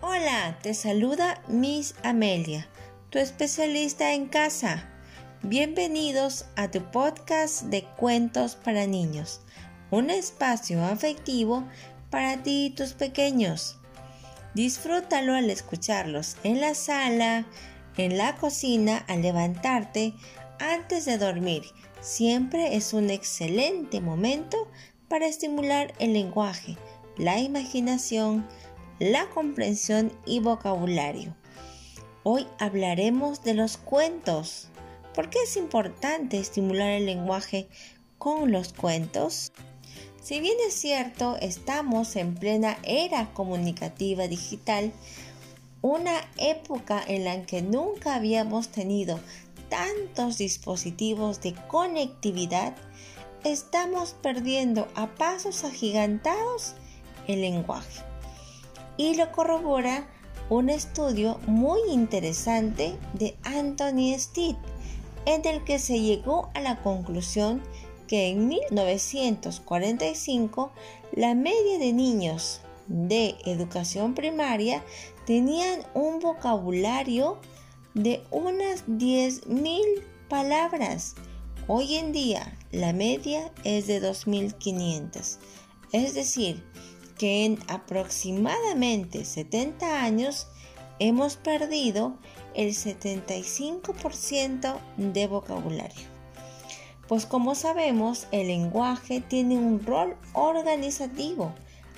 Hola, te saluda Miss Amelia, tu especialista en casa. Bienvenidos a tu podcast de cuentos para niños, un espacio afectivo para ti y tus pequeños. Disfrútalo al escucharlos en la sala, en la cocina, al levantarte, antes de dormir. Siempre es un excelente momento para estimular el lenguaje, la imaginación, la comprensión y vocabulario. Hoy hablaremos de los cuentos. ¿Por qué es importante estimular el lenguaje con los cuentos? Si bien es cierto, estamos en plena era comunicativa digital, una época en la que nunca habíamos tenido tantos dispositivos de conectividad, estamos perdiendo a pasos agigantados el lenguaje. Y lo corrobora un estudio muy interesante de Anthony Steed, en el que se llegó a la conclusión que en 1945 la media de niños de educación primaria tenían un vocabulario de unas 10.000 palabras. Hoy en día la media es de 2.500. Es decir, que en aproximadamente 70 años hemos perdido el 75% de vocabulario. Pues como sabemos, el lenguaje tiene un rol organizativo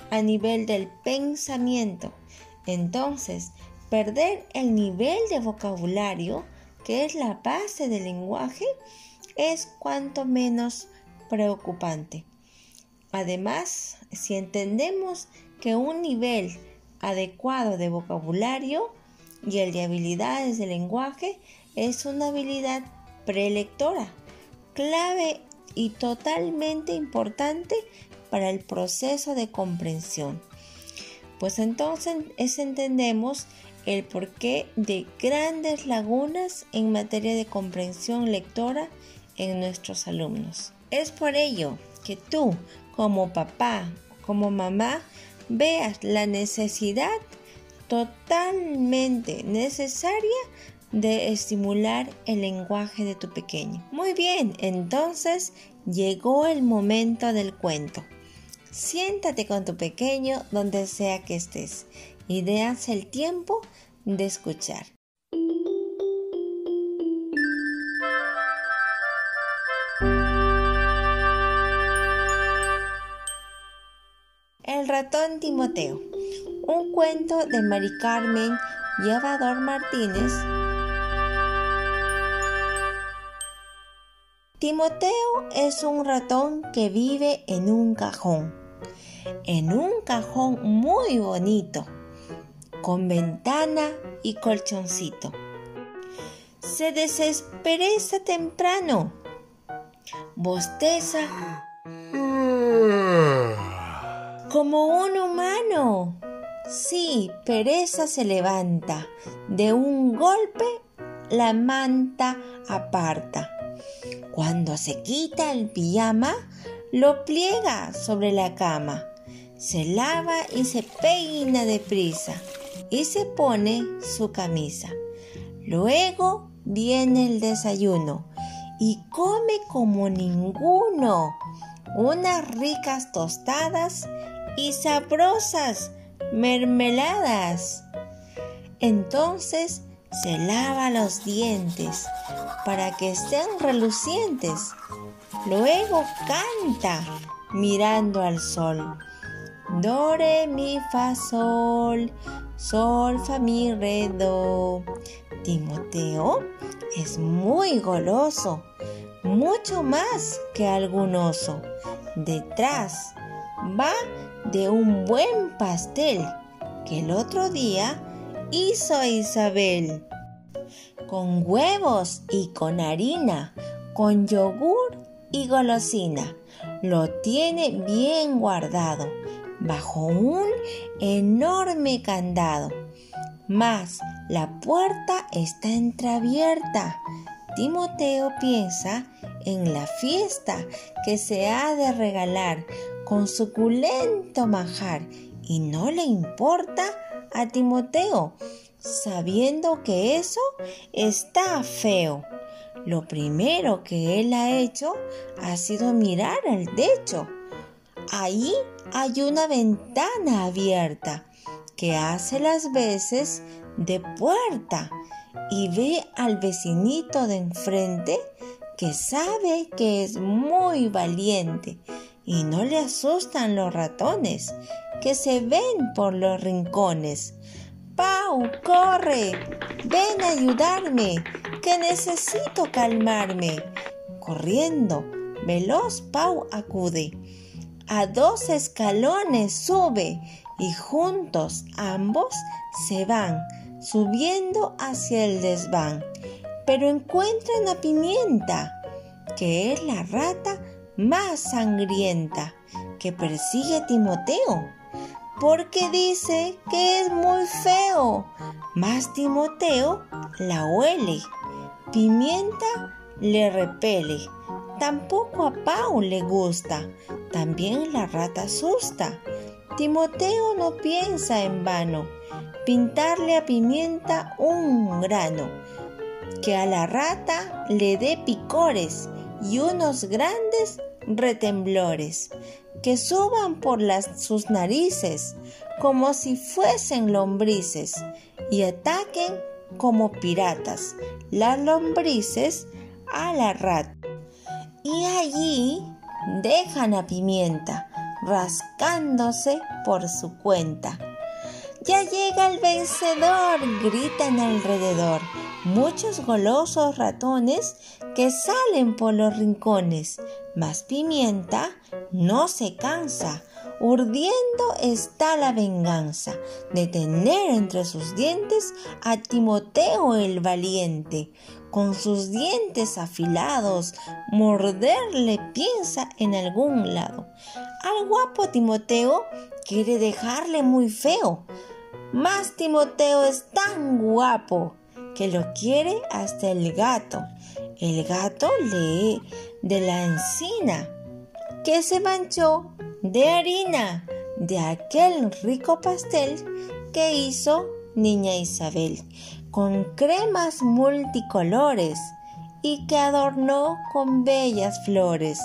a nivel del pensamiento. Entonces, perder el nivel de vocabulario, que es la base del lenguaje, es cuanto menos preocupante. Además, si entendemos que un nivel adecuado de vocabulario y el de habilidades de lenguaje es una habilidad prelectora, clave y totalmente importante para el proceso de comprensión. Pues entonces es, entendemos el porqué de grandes lagunas en materia de comprensión lectora en nuestros alumnos. Es por ello que tú, como papá, como mamá, veas la necesidad totalmente necesaria de estimular el lenguaje de tu pequeño. Muy bien, entonces llegó el momento del cuento. Siéntate con tu pequeño donde sea que estés y déase el tiempo de escuchar. El ratón Timoteo. Un cuento de Mari Carmen Llevador Martínez Timoteo es un ratón que vive en un cajón, en un cajón muy bonito, con ventana y colchoncito. Se desespereza temprano, bosteza. Como un humano. Sí, pereza se levanta, de un golpe la manta aparta. Cuando se quita el pijama, lo pliega sobre la cama, se lava y se peina deprisa y se pone su camisa. Luego viene el desayuno y come como ninguno unas ricas tostadas y sabrosas mermeladas. Entonces se lava los dientes para que estén relucientes. Luego canta mirando al sol. Do, re, mi, fa, sol, sol, fa, mi, re, do. Timoteo es muy goloso, mucho más que algún oso. Detrás va de un buen pastel que el otro día hizo Isabel. Con huevos y con harina, con yogur y golosina. Lo tiene bien guardado bajo un enorme candado. Mas la puerta está entreabierta. Timoteo piensa en la fiesta que se ha de regalar con suculento manjar y no le importa a Timoteo, sabiendo que eso está feo. Lo primero que él ha hecho ha sido mirar al techo. Ahí hay una ventana abierta que hace las veces de puerta y ve al vecinito de enfrente que sabe que es muy valiente y no le asustan los ratones que se ven por los rincones. Pau, corre, ven a ayudarme, que necesito calmarme. Corriendo, veloz Pau acude. A dos escalones sube y juntos ambos se van subiendo hacia el desván. Pero encuentran a Pimienta, que es la rata más sangrienta que persigue a Timoteo, porque dice que es muy feo. Más Timoteo la huele. Pimienta le repele. Tampoco a Pau le gusta. También la rata asusta. Timoteo no piensa en vano pintarle a pimienta un grano, que a la rata le dé picores y unos grandes retemblores, que suban por las, sus narices como si fuesen lombrices y ataquen como piratas las lombrices a la rata. Y allí dejan a pimienta rascándose por su cuenta. Ya llega el vencedor, gritan alrededor muchos golosos ratones que salen por los rincones. Mas pimienta no se cansa, urdiendo está la venganza de tener entre sus dientes a Timoteo el valiente. Con sus dientes afilados, morderle piensa en algún lado. Al guapo Timoteo quiere dejarle muy feo, más Timoteo es tan guapo que lo quiere hasta el gato. El gato lee de la encina que se manchó de harina de aquel rico pastel que hizo niña Isabel con cremas multicolores y que adornó con bellas flores.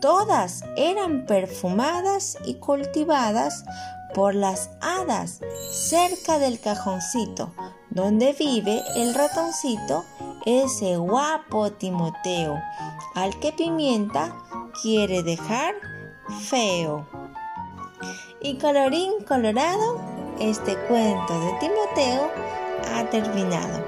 Todas eran perfumadas y cultivadas por las hadas cerca del cajoncito donde vive el ratoncito, ese guapo Timoteo, al que Pimienta quiere dejar feo. Y colorín colorado, este cuento de Timoteo ha terminado.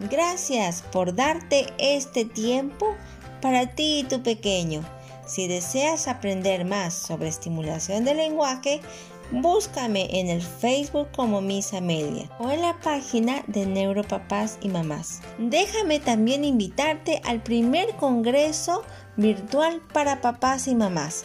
Gracias por darte este tiempo para ti y tu pequeño. Si deseas aprender más sobre estimulación del lenguaje, búscame en el Facebook como Miss Amelia o en la página de Neuropapás y Mamás. Déjame también invitarte al primer congreso virtual para papás y mamás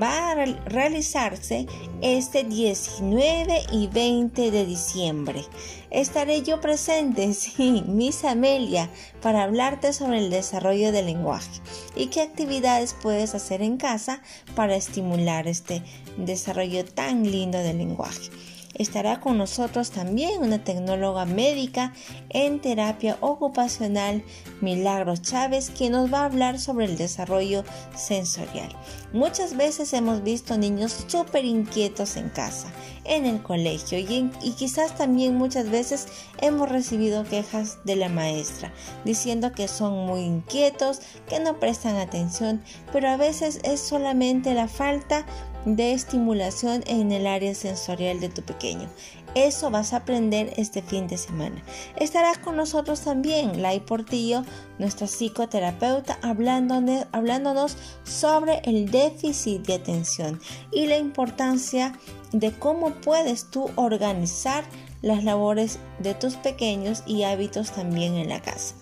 va a realizarse este 19 y 20 de diciembre. Estaré yo presente, sí, Miss Amelia, para hablarte sobre el desarrollo del lenguaje y qué actividades puedes hacer en casa para estimular este desarrollo tan lindo del lenguaje. Estará con nosotros también una tecnóloga médica en terapia ocupacional, Milagros Chávez, quien nos va a hablar sobre el desarrollo sensorial. Muchas veces hemos visto niños súper inquietos en casa, en el colegio y, y, quizás también muchas veces hemos recibido quejas de la maestra diciendo que son muy inquietos, que no prestan atención, pero a veces es solamente la falta de estimulación en el área sensorial de tu pequeño. Eso vas a aprender este fin de semana. Estarás con nosotros también, Lai Portillo, nuestra psicoterapeuta, hablándonos sobre el déficit de atención y la importancia de cómo puedes tú organizar las labores de tus pequeños y hábitos también en la casa.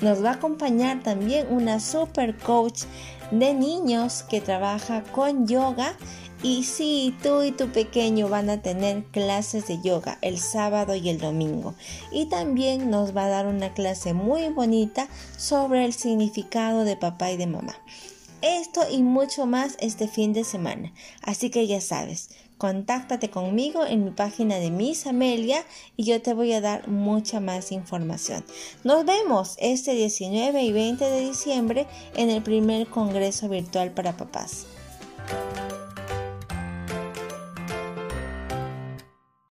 Nos va a acompañar también una super coach de niños que trabaja con yoga y sí, tú y tu pequeño van a tener clases de yoga el sábado y el domingo. Y también nos va a dar una clase muy bonita sobre el significado de papá y de mamá. Esto y mucho más este fin de semana. Así que ya sabes, contáctate conmigo en mi página de Miss Amelia y yo te voy a dar mucha más información. Nos vemos este 19 y 20 de diciembre en el primer Congreso Virtual para Papás.